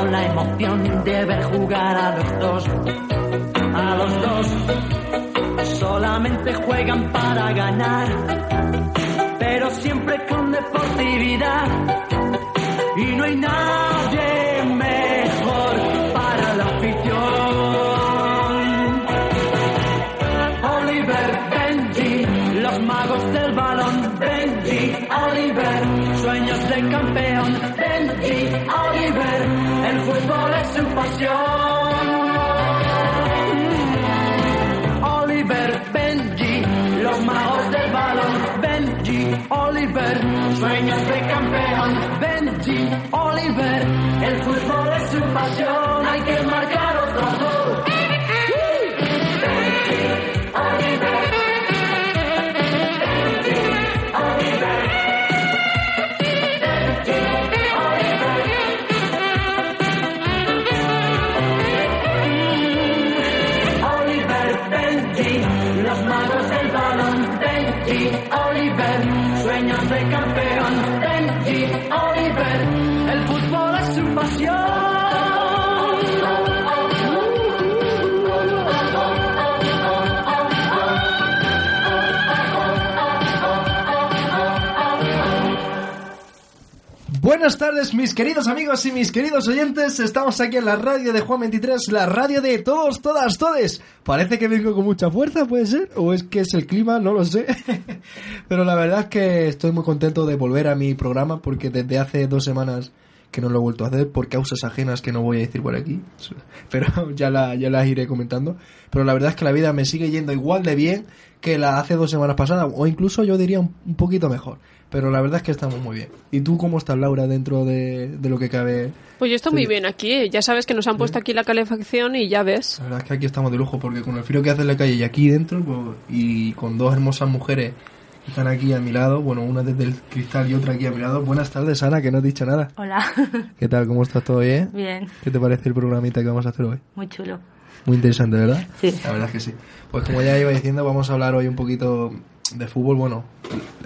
Con la emoción de ver jugar a los dos. A los dos solamente juegan para ganar, pero siempre con deportividad. Y no hay nadie sueños de campeón. Benji, Oliver, el fútbol es su pasión. Oliver, Benji, los magos del balón. Benji, Oliver, sueños de campeón. Benji, Oliver, el fútbol es su pasión. Hay que marcar otro gol. Buenas tardes, mis queridos amigos y mis queridos oyentes. Estamos aquí en la radio de Juan 23, la radio de todos, todas, todes. Parece que vengo con mucha fuerza, ¿puede ser? ¿O es que es el clima? No lo sé. Pero la verdad es que estoy muy contento de volver a mi programa porque desde hace dos semanas que no lo he vuelto a hacer por causas ajenas que no voy a decir por aquí. Pero ya, la, ya las iré comentando. Pero la verdad es que la vida me sigue yendo igual de bien que la hace dos semanas pasadas. O incluso yo diría un, un poquito mejor. Pero la verdad es que estamos muy bien. ¿Y tú cómo estás, Laura, dentro de, de lo que cabe? Pues yo estoy muy bien aquí. ¿eh? Ya sabes que nos han puesto aquí la calefacción y ya ves. La verdad es que aquí estamos de lujo porque con el frío que hace en la calle y aquí dentro, pues, y con dos hermosas mujeres están aquí a mi lado, bueno, una desde el cristal y otra aquí a mi lado. Buenas tardes, Ana, que no has dicho nada. Hola, ¿Qué tal? ¿Cómo estás? ¿Todo bien? bien, ¿Qué te parece el programita que vamos a hacer hoy? muy chulo. Muy interesante, ¿verdad? Sí. La verdad es que sí. Pues como ya iba diciendo, vamos a hablar hoy un poquito de fútbol, bueno,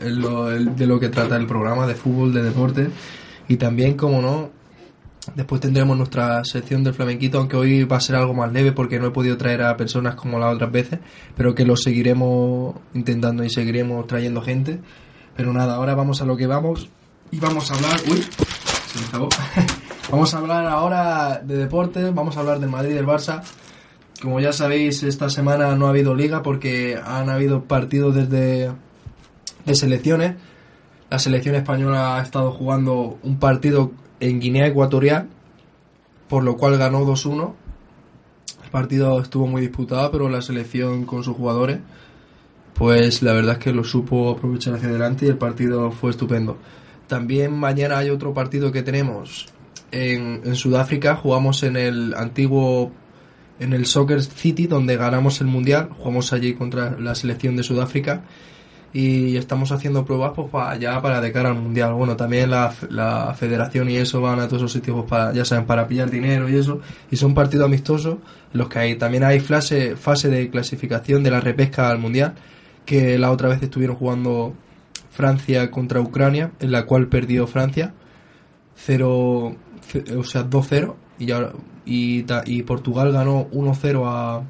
el- lo- el- de lo que trata el programa, de fútbol, de deporte. Y también, como no, después tendremos nuestra sección del flamenquito, aunque hoy va a ser algo más leve porque no he podido traer a personas como las otras veces, pero que lo seguiremos intentando y seguiremos trayendo gente. Pero nada, ahora vamos a lo que vamos y vamos a hablar... Uy, se me acabó. vamos a hablar ahora de deporte, vamos a hablar del Madrid y del Barça. Como ya sabéis, esta semana no ha habido liga porque han habido partidos desde de selecciones. La selección española ha estado jugando un partido en Guinea Ecuatorial, por lo cual ganó 2-1. El partido estuvo muy disputado, pero la selección con sus jugadores, pues la verdad es que lo supo aprovechar hacia adelante y el partido fue estupendo. También mañana hay otro partido que tenemos en, en Sudáfrica. Jugamos en el antiguo en el Soccer City donde ganamos el mundial. Jugamos allí contra la selección de Sudáfrica y estamos haciendo pruebas pues para ya para de cara al mundial. Bueno, también la, la federación y eso van a todos esos sitios pues, para ya saben para pillar dinero y eso y son partidos amistosos los que hay también hay fase fase de clasificación de la repesca al mundial que la otra vez estuvieron jugando Francia contra Ucrania, en la cual perdió Francia 0, ce- o sea, 2-0 y, ahora- y, y Portugal ganó 1-0 a,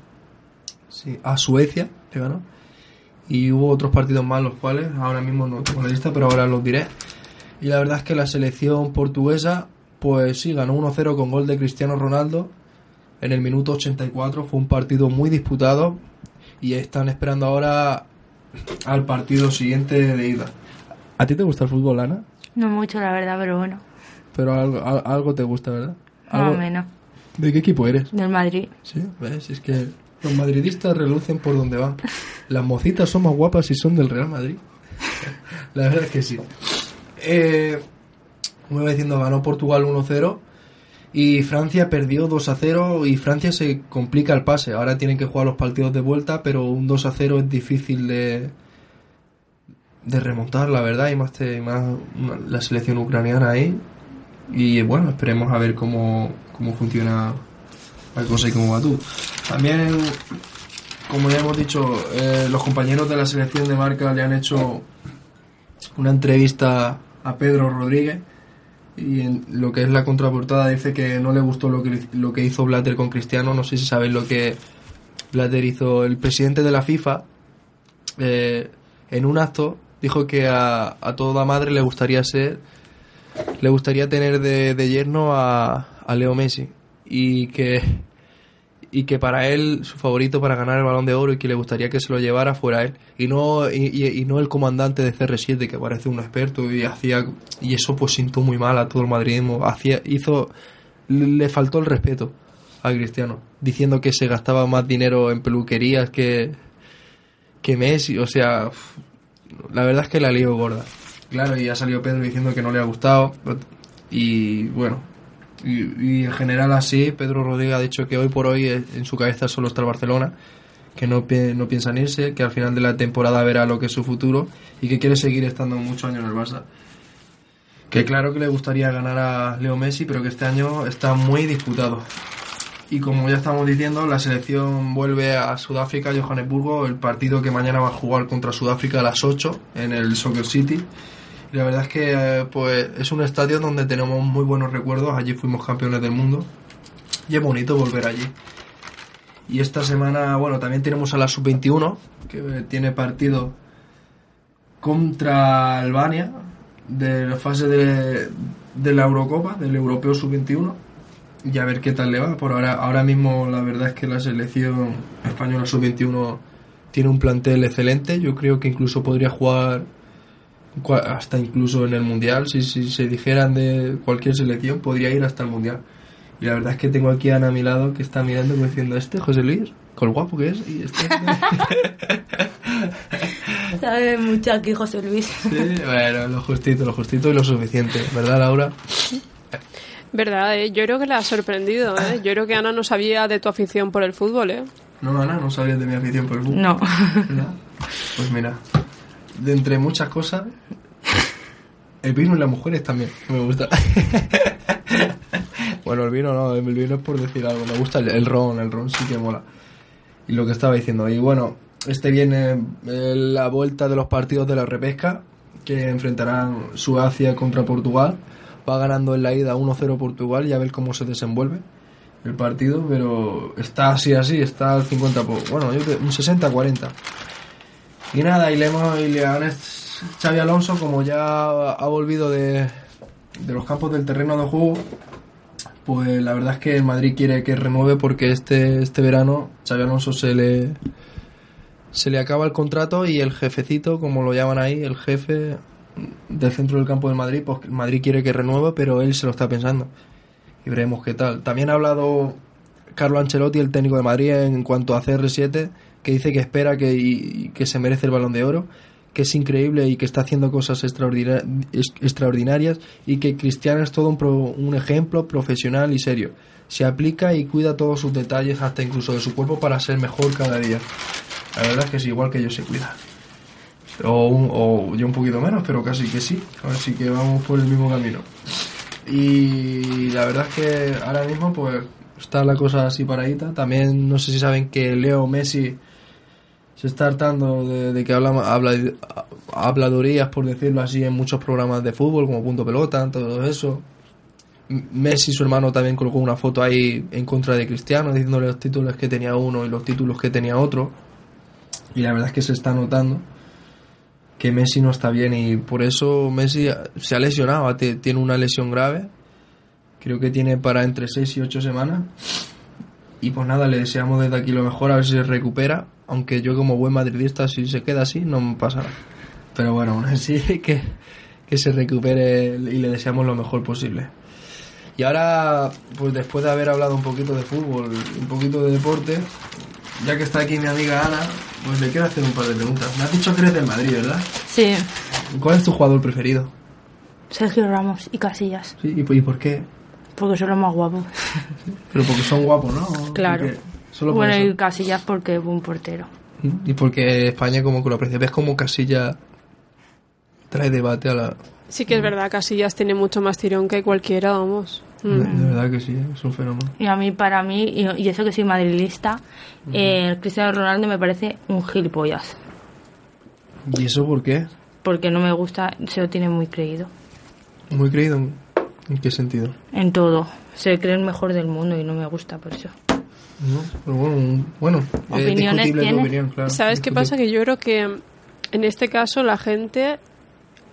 sí, a Suecia, le ganó. Y hubo otros partidos más, los cuales ahora mismo no tengo la lista, pero ahora los diré. Y la verdad es que la selección portuguesa, pues sí, ganó 1-0 con gol de Cristiano Ronaldo en el minuto 84. Fue un partido muy disputado y están esperando ahora al partido siguiente de ida. ¿A ti te gusta el fútbol, Ana? No mucho, la verdad, pero bueno. Pero algo, al- algo te gusta, ¿verdad? Más ¿Algo- o menos. ¿De qué equipo eres? Del Madrid. Sí, ves, es que los madridistas relucen por donde van. Las mocitas son más guapas si son del Real Madrid. La verdad es que sí. Eh, como iba diciendo, ganó Portugal 1-0 y Francia perdió 2-0 y Francia se complica el pase. Ahora tienen que jugar los partidos de vuelta, pero un 2-0 es difícil de de remontar, la verdad, y más, te- más la selección ucraniana ahí. Y bueno, esperemos a ver cómo, cómo funciona la cosa y cómo va tú. También, como ya hemos dicho, eh, los compañeros de la selección de marca le han hecho una entrevista a Pedro Rodríguez y en lo que es la contraportada dice que no le gustó lo que, lo que hizo Blatter con Cristiano. No sé si sabéis lo que Blatter hizo. El presidente de la FIFA, eh, en un acto, dijo que a, a toda madre le gustaría ser le gustaría tener de, de yerno a, a Leo Messi y que y que para él su favorito para ganar el balón de oro y que le gustaría que se lo llevara fuera él y no y, no el comandante de CR7 que parece un experto y hacía y eso pues sintó muy mal a todo el madridismo hacía hizo le faltó el respeto a Cristiano diciendo que se gastaba más dinero en peluquerías que que Messi o sea la verdad es que la lío gorda. Claro, y ha salido Pedro diciendo que no le ha gustado. Y bueno, y, y en general así, Pedro Rodríguez ha dicho que hoy por hoy eh, en su cabeza solo está el Barcelona, que no, no piensa en irse, que al final de la temporada verá lo que es su futuro y que quiere seguir estando muchos años en el Barça. Que claro que le gustaría ganar a Leo Messi, pero que este año está muy disputado. Y como ya estamos diciendo, la selección vuelve a Sudáfrica, Johannesburgo, el partido que mañana va a jugar contra Sudáfrica a las 8 en el Soccer City. La verdad es que eh, pues es un estadio donde tenemos muy buenos recuerdos, allí fuimos campeones del mundo y es bonito volver allí. Y esta semana, bueno, también tenemos a la Sub-21, que eh, tiene partido contra Albania de la fase de, de la Eurocopa, del Europeo Sub-21 y a ver qué tal le va. Por ahora, ahora mismo la verdad es que la selección española sub-21 tiene un plantel excelente. Yo creo que incluso podría jugar hasta incluso en el mundial. Si, si se dijeran de cualquier selección, podría ir hasta el mundial. Y la verdad es que tengo aquí a Ana a mi lado que está mirando como diciendo, este José Luis, con lo guapo que es. Y este... Sabe mucho aquí José Luis. Sí, bueno, lo justito, lo justito y lo suficiente. ¿Verdad, Laura? Verdad, ¿eh? yo creo que la ha sorprendido. ¿eh? Yo creo que Ana no sabía de tu afición por el fútbol. ¿eh? No, Ana, no sabías de mi afición por el fútbol. No. ¿verdad? Pues mira, de entre muchas cosas, el vino y las mujeres también me gusta. bueno, el vino no, el vino es por decir algo, me gusta el, el ron, el ron sí que mola. Y lo que estaba diciendo, y bueno, este viene eh, la vuelta de los partidos de la repesca, que enfrentarán Suecia contra Portugal. Va ganando en la ida 1-0 Portugal y a ver cómo se desenvuelve el partido, pero está así, así, está al 50, po- bueno, yo un 60-40. Y nada, y le hemos, y le han Xavi Alonso, como ya ha volvido de, de los campos del terreno de juego, pues la verdad es que el Madrid quiere que renueve porque este, este verano Xavi Alonso se le, se le acaba el contrato y el jefecito, como lo llaman ahí, el jefe del centro del campo del Madrid, pues el Madrid quiere que renueve, pero él se lo está pensando. Y veremos qué tal. También ha hablado Carlo Ancelotti, el técnico de Madrid, en cuanto a CR7, que dice que espera que, y- que se merece el balón de oro, que es increíble y que está haciendo cosas extraordinarias y que Cristiano es todo un, pro- un ejemplo profesional y serio. Se aplica y cuida todos sus detalles, hasta incluso de su cuerpo, para ser mejor cada día. La verdad es que es igual que ellos se cuidan. O, un- o yo un poquito menos, pero casi que sí. Así que vamos por el mismo camino. Y la verdad es que ahora mismo pues está la cosa así paradita. También no sé si saben que Leo Messi se está hartando de, que habla, habla habladurías, por decirlo así, en muchos programas de fútbol, como Punto Pelota, todo eso. Messi, su hermano, también colocó una foto ahí en contra de Cristiano, diciéndole los títulos que tenía uno y los títulos que tenía otro. Y la verdad es que se está notando que Messi no está bien y por eso Messi se ha lesionado, tiene una lesión grave, creo que tiene para entre 6 y 8 semanas Y pues nada, le deseamos desde aquí lo mejor, a ver si se recupera. Aunque yo como buen madridista, si se queda así, no me pasará. Pero bueno, aún así que, que se recupere y le deseamos lo mejor posible. Y ahora, pues después de haber hablado un poquito de fútbol, un poquito de deporte, ya que está aquí mi amiga Ana, pues le quiero hacer un par de preguntas. Me has dicho que eres del Madrid, ¿verdad? Sí, ¿Cuál es tu jugador preferido? Sergio Ramos y Casillas. Sí, ¿y, por- y por qué? Porque son los más guapos. Pero porque son guapos, ¿no? Claro. Porque- Solo por Bueno, eso. y Casillas porque es un portero. Y porque España como que lo aprecia. ¿Ves como Casilla trae debate a la... Sí que es verdad, Casillas tiene mucho más tirón que cualquiera, vamos. De, Mm. de verdad que sí, ¿eh? es un fenómeno. Y a mí, para mí, y, y eso que soy madrilista, eh, el Cristiano Ronaldo me parece un gilipollas. ¿Y eso por qué? Porque no me gusta, se lo tiene muy creído. Muy creído. ¿En, qué sentido? En todo. Se cree el mejor del mundo y no me gusta por eso. ¿No? Pero bueno, bueno es ¿Opiniones tu tiene? opinión, claro. ¿Sabes qué pasa? Que yo creo que en este caso la gente,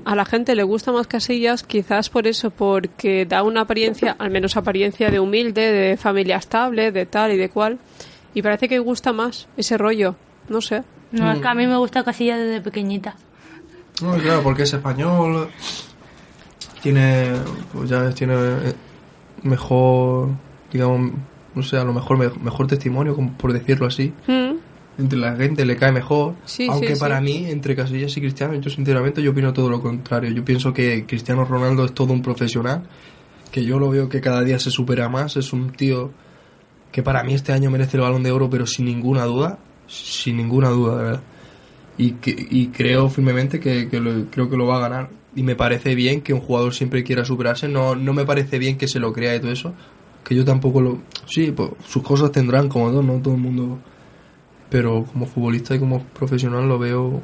a la gente le gusta más Casillas, quizás por eso, porque da una apariencia, al menos apariencia de humilde, de familia estable, de tal y de cual, y parece que gusta más ese rollo, no sé. No, es que a mí me gusta Casillas desde pequeñita. No, claro, porque es español. Tiene, pues ya tiene eh, mejor, digamos, no sé, a lo mejor me- mejor testimonio, como por decirlo así. Mm, Entre la gente le cae mejor. Sí, aunque sí, para sí. mí, entre Casillas y Cristiano, yo sinceramente yo opino todo lo contrario. Yo pienso que Cristiano Ronaldo es todo un profesional, que yo lo veo que cada día se supera más. Es un tío que para mí este año merece el balón de oro, pero sin ninguna duda, sin ninguna duda, de verdad. Y, que, y creo firmemente que, que lo, creo que lo va a ganar. Y me parece bien que un jugador siempre quiera superarse. No, no me parece bien que se lo crea y todo eso. Que yo tampoco lo... Sí, pues sus cosas tendrán como todo, ¿no? Todo el mundo... Pero como futbolista y como profesional lo veo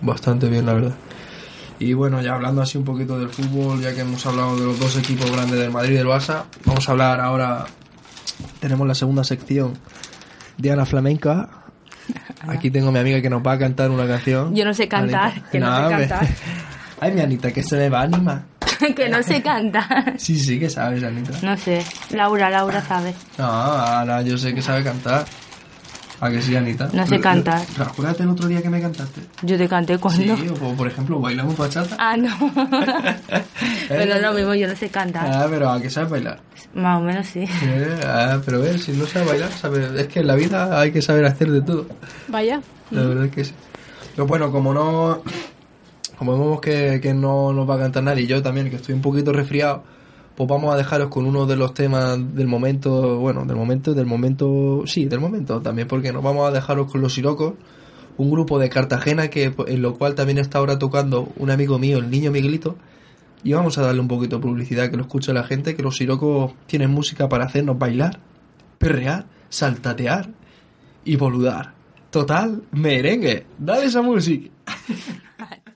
bastante bien, la verdad. Y bueno, ya hablando así un poquito del fútbol, ya que hemos hablado de los dos equipos grandes del Madrid y del Barça, vamos a hablar ahora... Tenemos la segunda sección de Ana Flamenca. Aquí tengo a mi amiga que nos va a cantar una canción. Yo no sé cantar, que no sé cantar. Ay, mi Anita, que se me va a animar. que no sé cantar. Sí, sí, que sabes, Anita. No sé. Laura, Laura sabe. No, Ana, yo sé que sabe cantar. ¿A que sí, Anita? No sé cantar. Pero acuérdate el otro día que me cantaste. Yo te canté cuando. Sí, o por ejemplo, bailamos bachata. Ah, no. pero no es lo mismo, yo no sé cantar. Ah, pero ¿a que sabes bailar? Más o menos sí. Eh, ah, pero ves, si no sabes bailar, sabes... es que en la vida hay que saber hacer de todo. Vaya. La verdad es que sí. Pero bueno, como no... Como vemos que, que no nos va a cantar nadie, y yo también, que estoy un poquito resfriado, pues vamos a dejaros con uno de los temas del momento, bueno, del momento, del momento, sí, del momento también, porque nos vamos a dejaros con los Sirocos, un grupo de Cartagena que en lo cual también está ahora tocando un amigo mío, el niño Miguelito, y vamos a darle un poquito de publicidad, que lo escuche la gente, que los Sirocos tienen música para hacernos bailar, perrear, saltatear y boludar. Total, merengue. Dale esa música.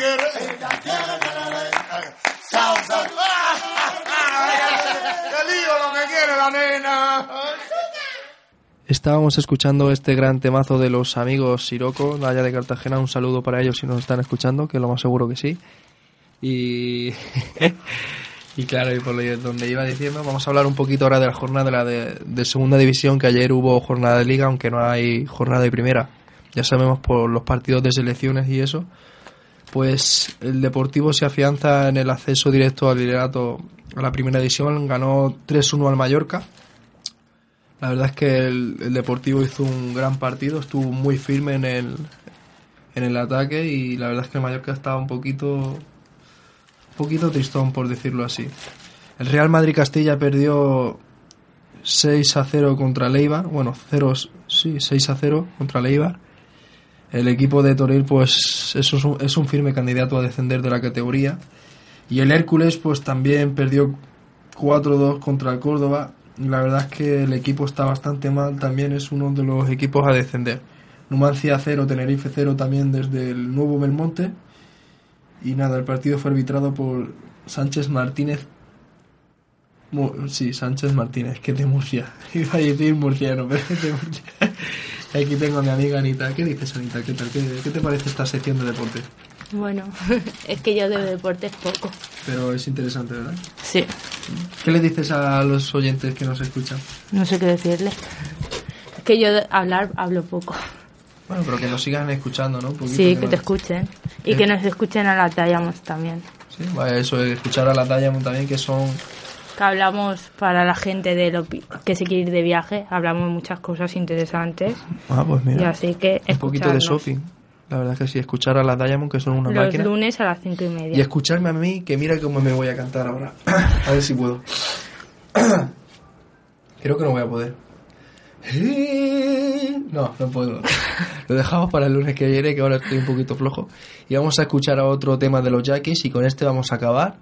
Quiere que le den salsa. ¡Qué lío lo que quiere la nena! Estábamos escuchando este gran temazo de los amigos Siroco, de allá de Cartagena. Un saludo para ellos si nos están escuchando, que lo más seguro que sí. Y, y claro, y por lo- donde iba diciendo, vamos a hablar un poquito ahora de la jornada de, la de, de segunda división, que ayer hubo jornada de liga, aunque no hay jornada de primera. Ya sabemos por los partidos de selecciones y eso. Pues el Deportivo se afianza en el acceso directo al liderato a la primera división, ganó 3-1 al Mallorca. La verdad es que el, el Deportivo hizo un gran partido, estuvo muy firme en el, en el ataque y la verdad es que el Mallorca estaba un poquito, un poquito tristón, por decirlo así. El Real Madrid Castilla perdió 6 a 0 contra Leibar, bueno, 0, sí, 6 a 0 contra Leibar. El equipo de Toril, pues, es un, es un firme candidato a descender de la categoría. Y el Hércules, pues también perdió 4-2 contra el Córdoba. La verdad es que el equipo está bastante mal, también es uno de los equipos a descender. Numancia 0, Tenerife 0 también desde el nuevo Belmonte. Y nada, el partido fue arbitrado por Sánchez Martínez sí, Sánchez Martínez, que es de Murcia. Iba a decir murciano, pero es de Murcia. Aquí tengo a mi amiga Anita. ¿Qué dices, Anita? ¿Qué tal? ¿Qué, qué te parece esta sección de deporte? Bueno, es que yo de deportes poco. Pero es interesante, ¿verdad? Sí, ¿Qué le dices a los oyentes que nos escuchan? no sé qué decirle. Es que yo de hablar hablo poco. Bueno, pero que nos sigan escuchando, ¿no? Poquito, Sí, que nos- te escuchen. Y Eh. que nos escuchen a la Diamonds también. Sí, vaya, eso, es escuchar a la Diamond también, que son... Que hablamos para la gente de lo que se quiere ir de viaje. Hablamos muchas cosas interesantes. Ah, pues Y así que un poquito de shopping. La verdad es que sí, escuchar a la Diamond, que son una Los máquina. lunes a las cinco y media. Y escucharme a mí, que mira cómo me voy a cantar ahora. a ver si puedo. Creo que no voy a poder. No, no puedo. Lo dejamos para el lunes que viene, que ahora estoy un poquito flojo. Y vamos a escuchar a otro tema de los Jackies y con este vamos a acabar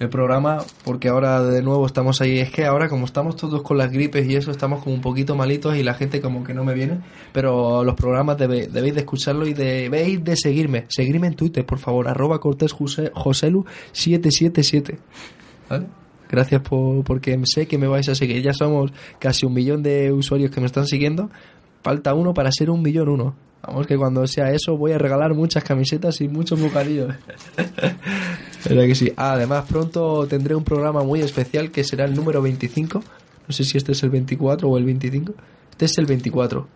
el programa porque ahora de nuevo estamos ahí. Es que ahora como estamos todos con las gripes y eso, estamos como un poquito malitos y la gente como que no me viene. Pero los programas debe- debéis de escucharlo y debéis de seguirme. Seguirme en Twitter, por favor, arroba Cortés José- Joselu 777. ¿Vale? Gracias por, porque sé que me vais a seguir. Ya somos casi un millón de usuarios que me están siguiendo. Falta uno para ser un millón uno. Vamos que cuando sea eso voy a regalar muchas camisetas y muchos bocadillos. ¿Verdad que sí? Además pronto tendré un programa muy especial que será el número 25. No sé si este es el 24 o el 25. Este es el 24.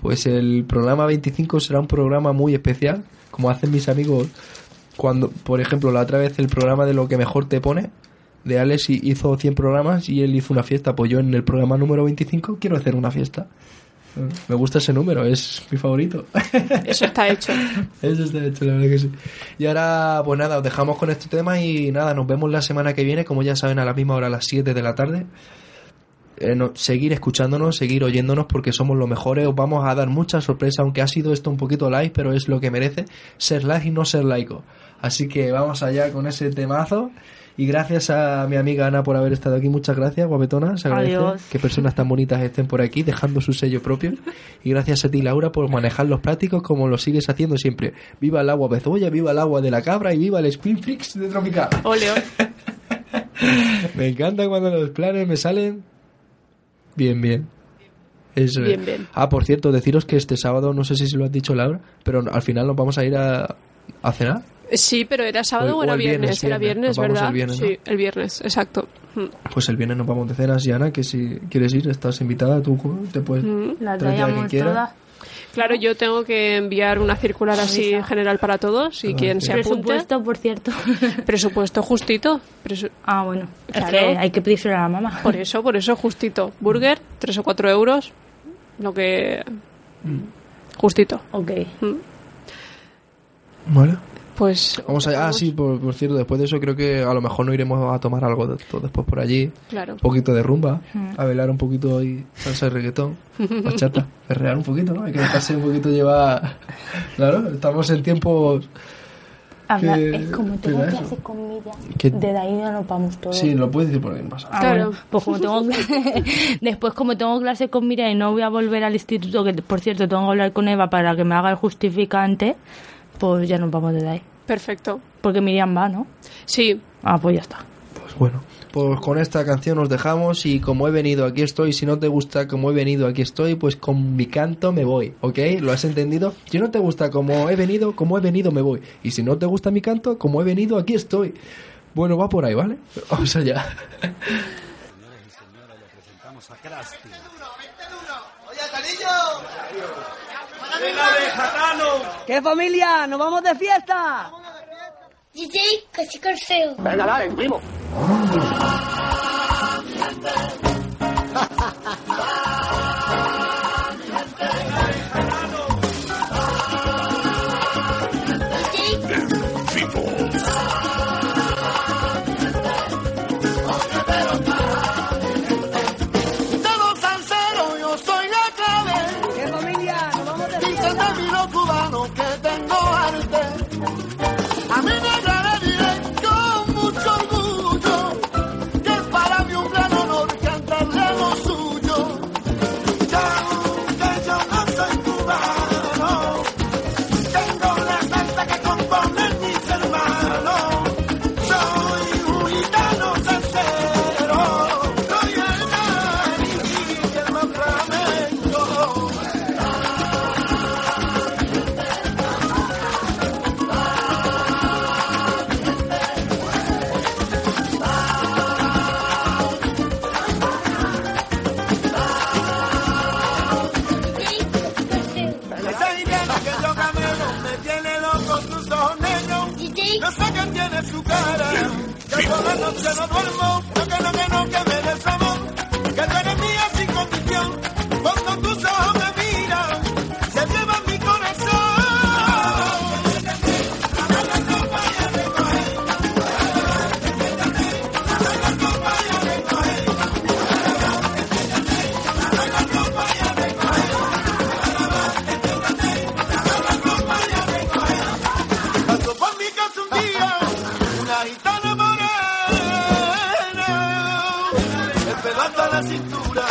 Pues el programa 25 será un programa muy especial, como hacen mis amigos cuando, por ejemplo, la otra vez el programa de lo que mejor te pone, de Alex hi- hizo 100 programas y él hizo una fiesta. Pues yo en el programa número 25 quiero hacer una fiesta. Me gusta ese número, es mi favorito. Eso está hecho. Eso está hecho, la verdad que sí. Y ahora, pues nada, os dejamos con este tema y nada, nos vemos la semana que viene, como ya saben, a la misma hora, a las 7 de la tarde. Eh, no- seguir escuchándonos, seguir oyéndonos porque somos los mejores. Os vamos a dar mucha sorpresa, aunque ha sido esto un poquito live, pero es lo que merece ser live y no ser laico. Así que vamos allá con ese temazo. Y gracias a mi amiga Ana por haber estado aquí. Muchas gracias, guapetona. Se agradece Adiós. que personas tan bonitas estén por aquí, dejando su sello propio. Y gracias a ti, Laura, por manejar los plásticos como lo sigues haciendo siempre. Viva el agua bezoya, viva el agua de la cabra y viva el Spin Flix de Tropical. Ole, ole. Me encanta cuando los planes me salen bien, bien. Eso es. Bien, bien. Ah, por cierto, deciros que este sábado, no sé si se lo has dicho Laura, pero al final nos vamos a ir a, a cenar. Sí, pero era sábado O- era el viernes. viernes, Era viernes. ¿verdad? el viernes, Sí, el viernes, exacto. Mm. Pues el viernes nos vamos de cenas y Ana, que si quieres ir, estás invitada, tú te puedes La traer a quien quiera. Claro, yo tengo que enviar una circular así en general para todos y quien se apunte. Presupuesto, por cierto. Presupuesto justito. Presu- ah, bueno. Es Claro. que hay que pedírselo a la mamá. Por eso, por eso justito. Burger, tres o cuatro euros. Lo que. Justito. Ok. Vale. Pues. Vamos allá. Ah, sí, por, por cierto, después de eso creo que a lo mejor no iremos a tomar algo de después por allí. Claro. Un poquito de rumba, a bailar un poquito y salsa de reggaetón, bachata, perrear un poquito, ¿no? Hay que dejarse un poquito llevar. Claro, estamos en tiempos. Habla, que- es como tengo era eso. clase con Miriam. Que- De ahí no nos vamos todos. Sí, lo puedes decir por ahí, pasa. Ah, Claro. bueno, pues como tengo después como tengo clase con Miriam y no voy a volver al instituto, que por cierto tengo que hablar con Eva para que me haga el justificante, pues ya nos vamos de ahí. Perfecto. Porque Miriam va, ¿no? Sí. Ah, pues ya está. Pues bueno, pues con esta canción nos dejamos y como he venido aquí estoy, si no te gusta como he venido aquí estoy, pues con mi canto me voy, ¿ok? ¿Lo has entendido? Si no te gusta como he venido, como he venido me voy. Y si no te gusta mi canto, como he venido aquí estoy. Bueno, va por ahí, ¿vale? Vamos allá. ¿Qué familia? ¿Nos vamos de fiesta? DJ, casi feo. Venga, dale, primo. la cintura.